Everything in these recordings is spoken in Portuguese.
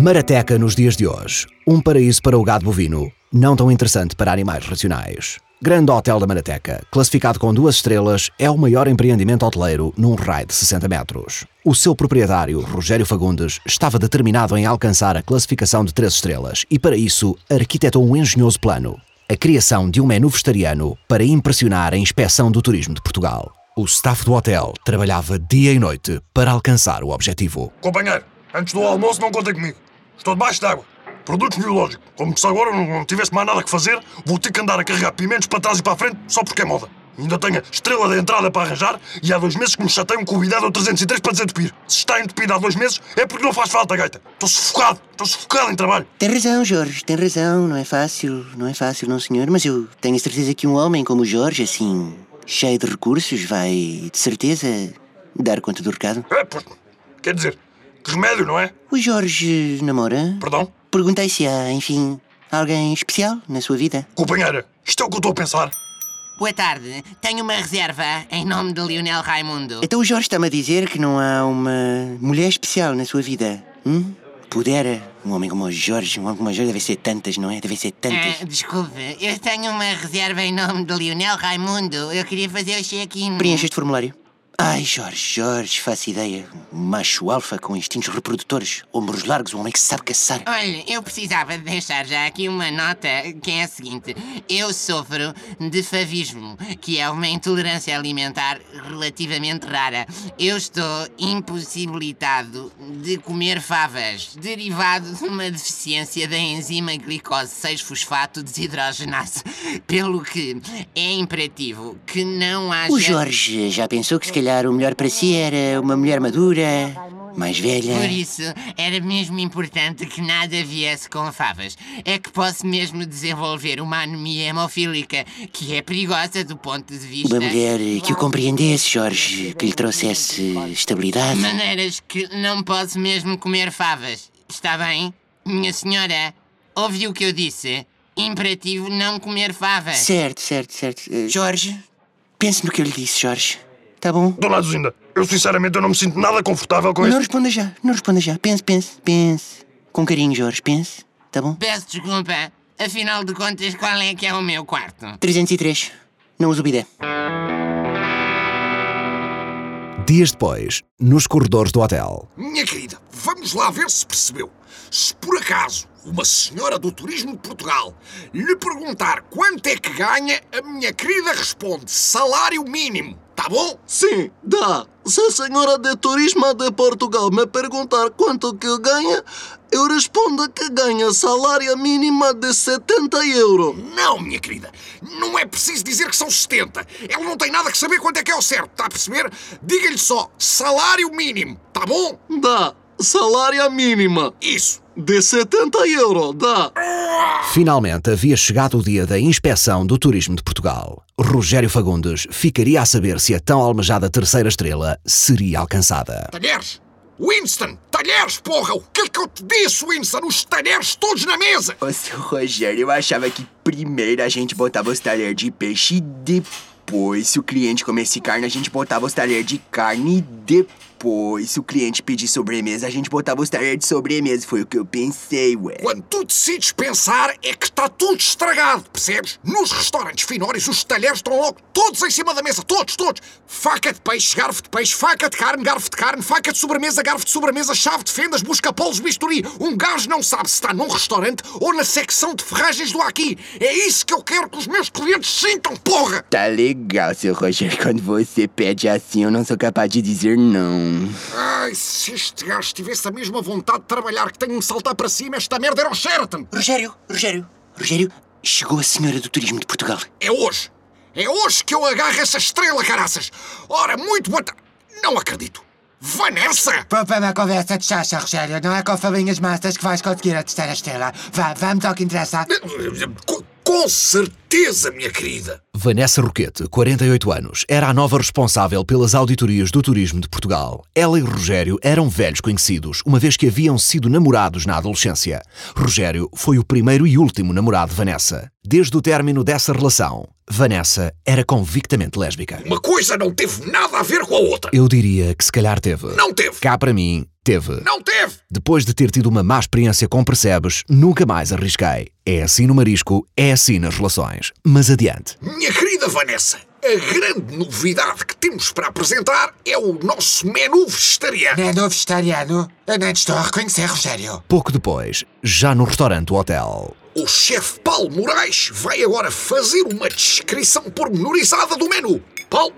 Marateca nos dias de hoje. Um paraíso para o gado bovino, não tão interessante para animais racionais. Grande Hotel da Marateca, classificado com duas estrelas, é o maior empreendimento hoteleiro num raio de 60 metros. O seu proprietário, Rogério Fagundes, estava determinado em alcançar a classificação de três estrelas e, para isso, arquitetou um engenhoso plano. A criação de um menu vegetariano para impressionar a inspeção do turismo de Portugal. O staff do hotel trabalhava dia e noite para alcançar o objetivo. Companheiro, antes do almoço não contem comigo. Estou debaixo d'água. Produtos biológicos. Como se agora não, tivesse mais nada que fazer, vou ter que andar a carregar pimentos para trás e para a frente só porque é moda. Ainda tenho a estrela da entrada para arranjar e há dois meses que me chateiam com o Vidal 303 para desentupir. Se está entupido há dois meses é porque não faz falta, gaita. Estou sufocado. Estou sufocado em trabalho. Tem razão, Jorge, tem razão. Não é fácil, não é fácil, não senhor. Mas eu tenho a certeza que um homem como o Jorge, assim, cheio de recursos, vai, de certeza, dar conta do recado. É, pois, quer dizer, que remédio, não é? O Jorge namora? Perdão? Perguntei se há, enfim, alguém especial na sua vida. Companheira, isto é o que eu estou a pensar. Boa tarde. Tenho uma reserva em nome de Lionel Raimundo. Então o Jorge está-me a dizer que não há uma mulher especial na sua vida. Hum? Pudera. Um homem como o Jorge, um homem como o Jorge deve ser tantas, não é? Deve ser tantas. Ah, desculpe, eu tenho uma reserva em nome de Lionel Raimundo. Eu queria fazer o check-in. Preencha este formulário. Ai, Jorge, Jorge, faço ideia. Um macho alfa com instintos reprodutores, ombros largos, um homem que sabe caçar. Olha, eu precisava de deixar já aqui uma nota que é a seguinte: eu sofro de favismo, que é uma intolerância alimentar relativamente rara. Eu estou impossibilitado de comer favas, derivado de uma deficiência da enzima glicose 6-fosfato desidrogenase, pelo que é imperativo que não haja. O Jorge já pensou que se calhar o melhor para si era uma mulher madura, mais velha. Por isso, era mesmo importante que nada viesse com favas. É que posso mesmo desenvolver uma anemia hemofílica, que é perigosa do ponto de vista. Uma mulher que o compreendesse, Jorge, que lhe trouxesse estabilidade. Maneiras que não posso mesmo comer favas. Está bem? Minha senhora, ouviu o que eu disse? Imperativo não comer favas. Certo, certo, certo. Eh, Jorge, pense no que eu lhe disse, Jorge. Tá bom? Dona Zuzinda, eu sinceramente eu não me sinto nada confortável com Não isto. responda já, não responda já. Pense, pense, pense. Com carinho, Jorge, pense. Tá bom? Peço desculpa. Afinal de contas, qual é que é o meu quarto? 303. Não uso bidé. Dias depois, nos corredores do hotel. Minha querida, vamos lá ver se percebeu. Se por acaso uma senhora do turismo de Portugal lhe perguntar quanto é que ganha, a minha querida responde salário mínimo. Tá bom? Sim, dá. Se a senhora de turismo de Portugal me perguntar quanto que ganha, eu respondo que ganha salário mínima de 70 euros. Não, minha querida. Não é preciso dizer que são 70. Ela não tem nada que saber quanto é que é o certo, tá a perceber? Diga-lhe só salário mínimo. Tá bom? Dá. Salário mínima Isso. de 70 euros, dá. Finalmente havia chegado o dia da inspeção do turismo de Portugal. Rogério Fagundes ficaria a saber se a tão almejada terceira estrela seria alcançada. Talheres. Winston, talheres, porra! O que é que eu te disse, Winston? Os talheres todos na mesa! Ô, seu Rogério, eu achava que primeiro a gente botava os talheres de peixe e depois, se o cliente comesse carne, a gente botava os talheres de carne e depois, se o cliente pedir sobremesa, a gente botava os talheres de sobremesa. Foi o que eu pensei, ué. Quando tu decides pensar, é que está tudo estragado, percebes? Nos restaurantes finórios, os talheres estão logo todos em cima da mesa, todos, todos. Faca de peixe, garfo de peixe, faca de carne, garfo de carne, faca de sobremesa, garfo de sobremesa, chave de fendas, busca-polos, bisturi. Um gajo não sabe se está num restaurante ou na secção de ferragens do aqui. É isso que eu quero que os meus clientes sintam, porra! Tá legal, seu Rogério. Quando você pede assim, eu não sou capaz de dizer não. Ai, se este gajo tivesse a mesma vontade de trabalhar que tenho de me saltar para cima, esta merda era o Sheraton. Rogério, Rogério, Rogério, chegou a senhora do turismo de Portugal. É hoje. É hoje que eu agarro essa estrela, caraças. Ora, muito boa tarde. Não acredito. Vanessa! Poupa uma conversa de chacha, Rogério. Não é com falinhas massas que vais conseguir a terceira estrela. Vá, vamos ao que interessa. Com, com certeza, minha querida. Vanessa Roquete, 48 anos, era a nova responsável pelas auditorias do turismo de Portugal. Ela e Rogério eram velhos conhecidos, uma vez que haviam sido namorados na adolescência. Rogério foi o primeiro e último namorado de Vanessa. Desde o término dessa relação, Vanessa era convictamente lésbica. Uma coisa não teve nada a ver com a outra. Eu diria que se calhar teve. Não teve. Cá para mim, teve. Não teve. Depois de ter tido uma má experiência com Percebes, nunca mais arrisquei. É assim no marisco, é assim nas relações. Mas adiante. Minha querida Vanessa, a grande novidade que temos para apresentar é o nosso menu vegetariano. Menu vegetariano? Eu nem te estou a reconhecer, Rogério. Pouco depois, já no restaurante do hotel. O chefe Paulo Moraes vai agora fazer uma descrição pormenorizada do menu. Paulo,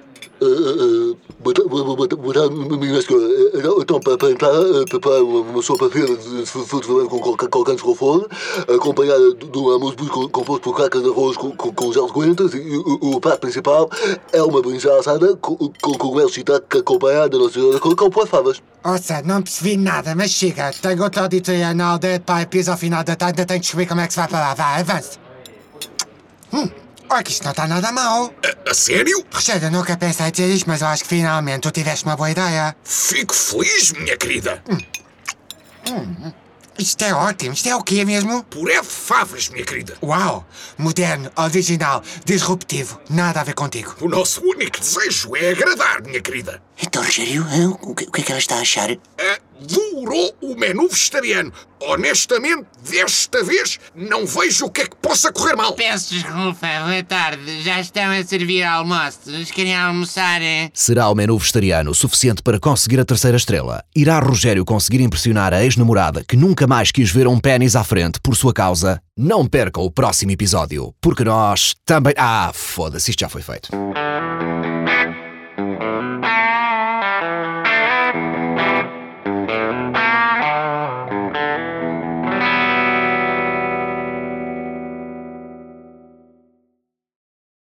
Então, para, entrar, prepara uma sopa fria de vermelhos com com folha, acompanhada de um almoço composto por cacas de arroz com, com, com gel de coentros, e o, prato principal é uma berinjela assada com, com cogumelos shiitake acompanhada de nossa senhora com, com pó de favas. Ouça, não percebi nada, mas chega. Tenho outra auditoria na aldeia de pai piso ao final da tarde, tenho que descobrir como é que se vai para lá. Vá, avance. Hum, olha que isto não está nada mal. a, a sério? Eu nunca pensei dizer isto, mas eu acho que finalmente tu tiveste uma boa ideia. Fico feliz, minha querida. Isto é ótimo. Isto é o quê mesmo? Puré de favas, minha querida. Uau! Moderno, original, disruptivo. Nada a ver contigo. O nosso único desejo é agradar, minha querida. Então, Rogério, o que, o que é que ela está a achar? Adorou o menu vegetariano. Honestamente, desta vez, não vejo o que é que possa correr mal. Peço desculpa, boa tarde. Já estão a servir almoços. Querem almoçar, é? Será o menu vegetariano suficiente para conseguir a terceira estrela? Irá Rogério conseguir impressionar a ex-namorada que nunca mais quis ver um pênis à frente por sua causa? Não percam o próximo episódio, porque nós também. Ah, foda-se, isto já foi feito.